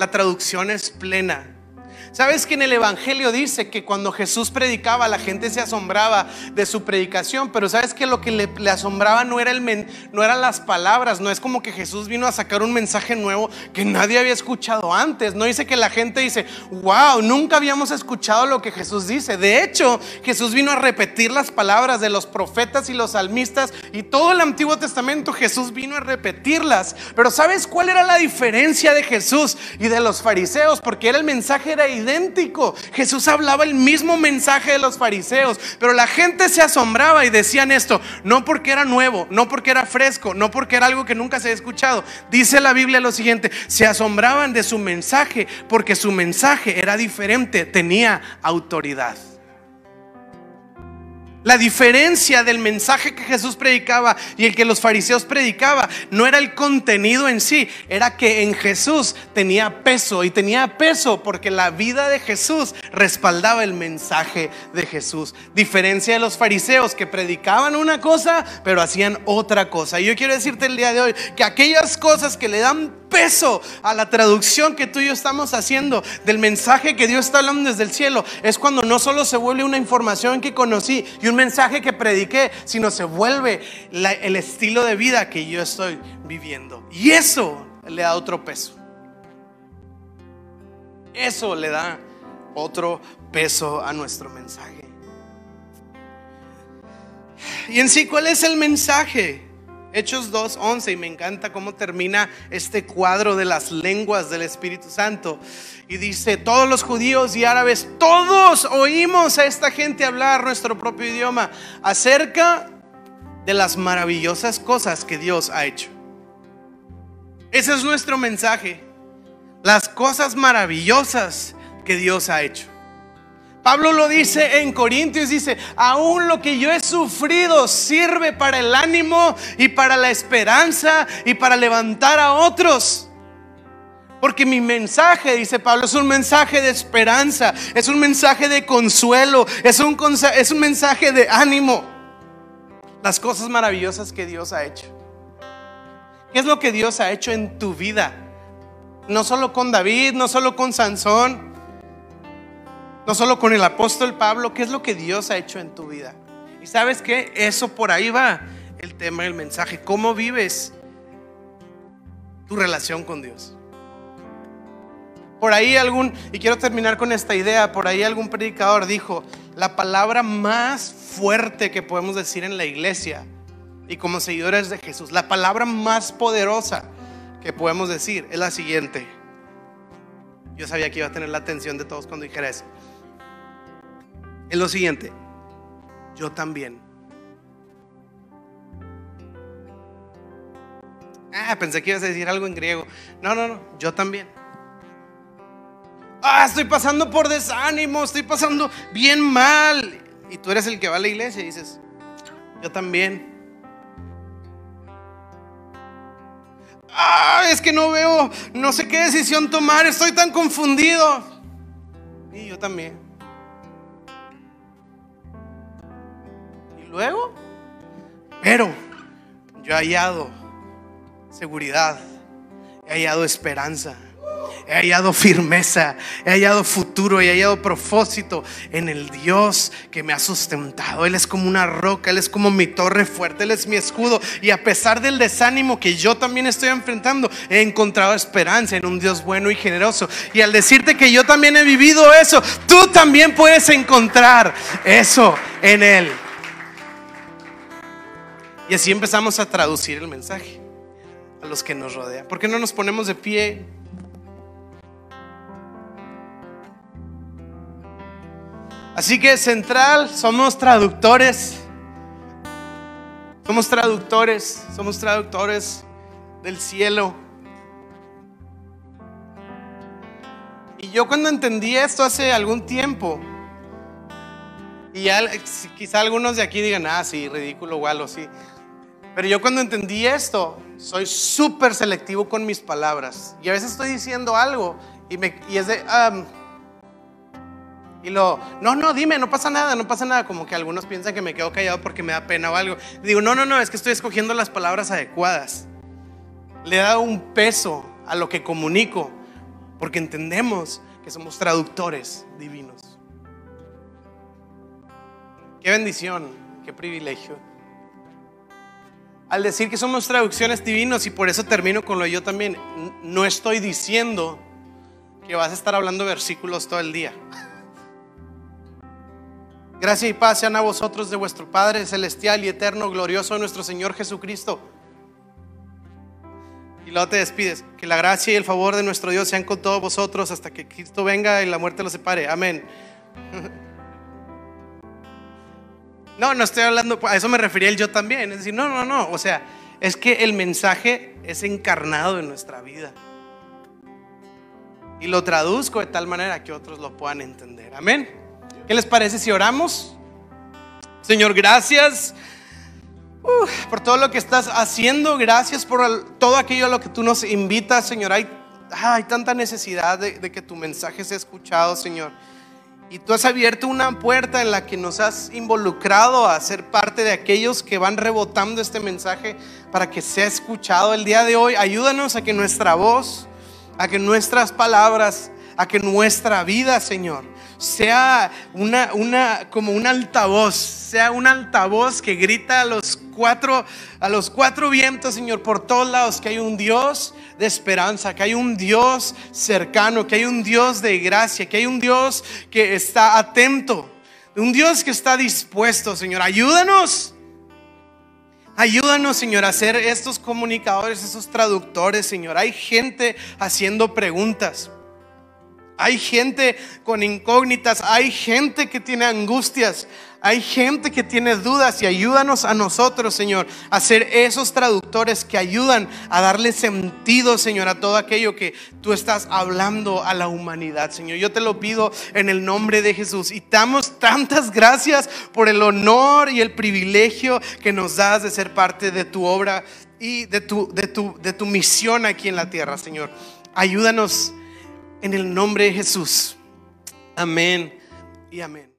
la traducción es plena. ¿Sabes que en el Evangelio dice que cuando Jesús predicaba la gente se asombraba de su predicación? Pero ¿sabes que lo que le, asombraba no, era el no eran las palabras? No es como que Jesús vino a sacar un mensaje nuevo que nadie había escuchado antes. No dice que la gente dice, wow, nunca habíamos escuchado lo que Jesús dice. De hecho, Jesús vino a repetir las palabras de los profetas y los salmistas y todo el Antiguo Testamento Jesús vino a repetirlas. Pero ¿sabes cuál era la diferencia de Jesús y de los fariseos? Porque era el mensaje era idéntico. Jesús hablaba el mismo mensaje de los fariseos, pero la gente se asombraba y decían esto, no porque era nuevo, no porque era fresco, no porque era algo que nunca se había escuchado. Dice la Biblia lo siguiente, se asombraban de su mensaje porque su mensaje era diferente, tenía autoridad. La diferencia del mensaje que Jesús predicaba y el que los fariseos predicaba no era el contenido en sí, era que en Jesús tenía peso y tenía peso porque la vida de Jesús respaldaba el mensaje de Jesús. Diferencia de los fariseos que predicaban una cosa pero hacían otra cosa. Y yo quiero decirte el día de hoy que aquellas cosas que le dan peso a la traducción que tú y yo estamos haciendo del mensaje que Dios está hablando desde el cielo es cuando no solo se vuelve una información que conocí y un mensaje que prediqué, sino se vuelve el estilo de vida que yo estoy viviendo. Y eso le da otro peso. Eso le da otro peso a nuestro mensaje. Y en sí, ¿cuál es el mensaje? Hechos 2.11 y me encanta cómo termina este cuadro de las lenguas del Espíritu Santo. Y dice, todos los judíos y árabes, todos oímos a esta gente hablar nuestro propio idioma acerca de las maravillosas cosas que Dios ha hecho. Ese es nuestro mensaje. Las cosas maravillosas que Dios ha hecho. Pablo lo dice en Corintios, dice, aún lo que yo he sufrido sirve para el ánimo y para la esperanza y para levantar a otros. Porque mi mensaje, dice Pablo, es un mensaje de esperanza, es un mensaje de consuelo, es un, es un mensaje de ánimo. Las cosas maravillosas que Dios ha hecho. ¿Qué es lo que Dios ha hecho en tu vida? No solo con David, no solo con Sansón, no solo con el apóstol Pablo, ¿qué es lo que Dios ha hecho en tu vida? Y sabes que eso por ahí va el tema del mensaje. ¿Cómo vives tu relación con Dios? Por ahí algún, y quiero terminar con esta idea, por ahí algún predicador dijo, la palabra más fuerte que podemos decir en la iglesia y como seguidores de Jesús, la palabra más poderosa que podemos decir es la siguiente. Yo sabía que iba a tener la atención de todos cuando dijera eso es lo siguiente, yo también. Ah, pensé que ibas a decir algo en griego. No, no, no, yo también. Ah, estoy pasando por desánimo, estoy pasando bien mal. Y tú eres el que va a la iglesia y dices, yo también. Ah, es que no veo, no sé qué decisión tomar, estoy tan confundido. Y yo también. Luego, pero yo he hallado seguridad, he hallado esperanza, he hallado firmeza, he hallado futuro, he hallado propósito en el Dios que me ha sustentado. Él es como una roca, Él es como mi torre fuerte, Él es mi escudo. Y a pesar del desánimo que yo también estoy enfrentando, he encontrado esperanza en un Dios bueno y generoso. Y al decirte que yo también he vivido eso, tú también puedes encontrar eso en Él. Y así empezamos a traducir el mensaje a los que nos rodean. ¿Por qué no nos ponemos de pie? Así que central, somos traductores. Somos traductores, somos traductores del cielo. Y yo cuando entendí esto hace algún tiempo, y ya quizá algunos de aquí digan, ah, sí, ridículo o algo, sí. Pero yo cuando entendí esto, soy súper selectivo con mis palabras. Y a veces estoy diciendo algo y, me, y es de... y lo, no, no, dime, no pasa nada, no pasa nada. Como que algunos piensan que me quedo callado porque me da pena o algo. digo, no, no, no, es que estoy escogiendo las palabras adecuadas. Le he dado un peso a lo que comunico porque entendemos que somos traductores divinos. Qué bendición, qué privilegio al decir que somos traducciones divinos y por eso termino con lo yo también, no estoy diciendo que vas a estar hablando versículos todo el día. Gracias y paz sean a vosotros de vuestro Padre celestial y eterno, glorioso nuestro Señor Jesucristo. Y luego te despides. Que la gracia y el favor de nuestro Dios sean con todos vosotros hasta que Cristo venga y la muerte los separe. Amén. No, no estoy hablando, a eso me refería el yo también. Es decir, no, no, no. O sea, es que el mensaje es encarnado en nuestra vida. Y lo traduzco de tal manera que otros lo puedan entender. Amén. ¿Qué les parece si oramos? Señor, gracias por todo lo que estás haciendo. Gracias por todo aquello a lo que tú nos invitas, Señor. Hay, hay tanta necesidad de que tu mensaje sea escuchado, Señor. Y tú has abierto una puerta en la que nos has involucrado a ser parte de aquellos que van rebotando este mensaje para que sea escuchado el día de hoy. Ayúdanos a que nuestra voz, a que nuestras palabras, a que nuestra vida, Señor, sea una, una, como un altavoz, sea un altavoz que grita a los cuatro, a los cuatro vientos, Señor, por todos lados, que hay un Dios de esperanza, que hay un Dios cercano, que hay un Dios de gracia, que hay un Dios que está atento, un Dios que está dispuesto, Señor. Ayúdanos. Ayúdanos, Señor, a ser estos comunicadores, estos traductores, Señor. Hay gente haciendo preguntas. Hay gente con incógnitas, hay gente que tiene angustias, hay gente que tiene dudas y ayúdanos a nosotros, Señor, a ser esos traductores que ayudan a darle sentido, Señor, a todo aquello que tú estás hablando a la humanidad, Señor. Yo te lo pido en el nombre de Jesús y damos tantas gracias por el honor y el privilegio que nos das de ser parte de tu obra y de tu, de tu, de tu misión aquí en la tierra, Señor. Ayúdanos en el nombre de Jesús. Amén y amén.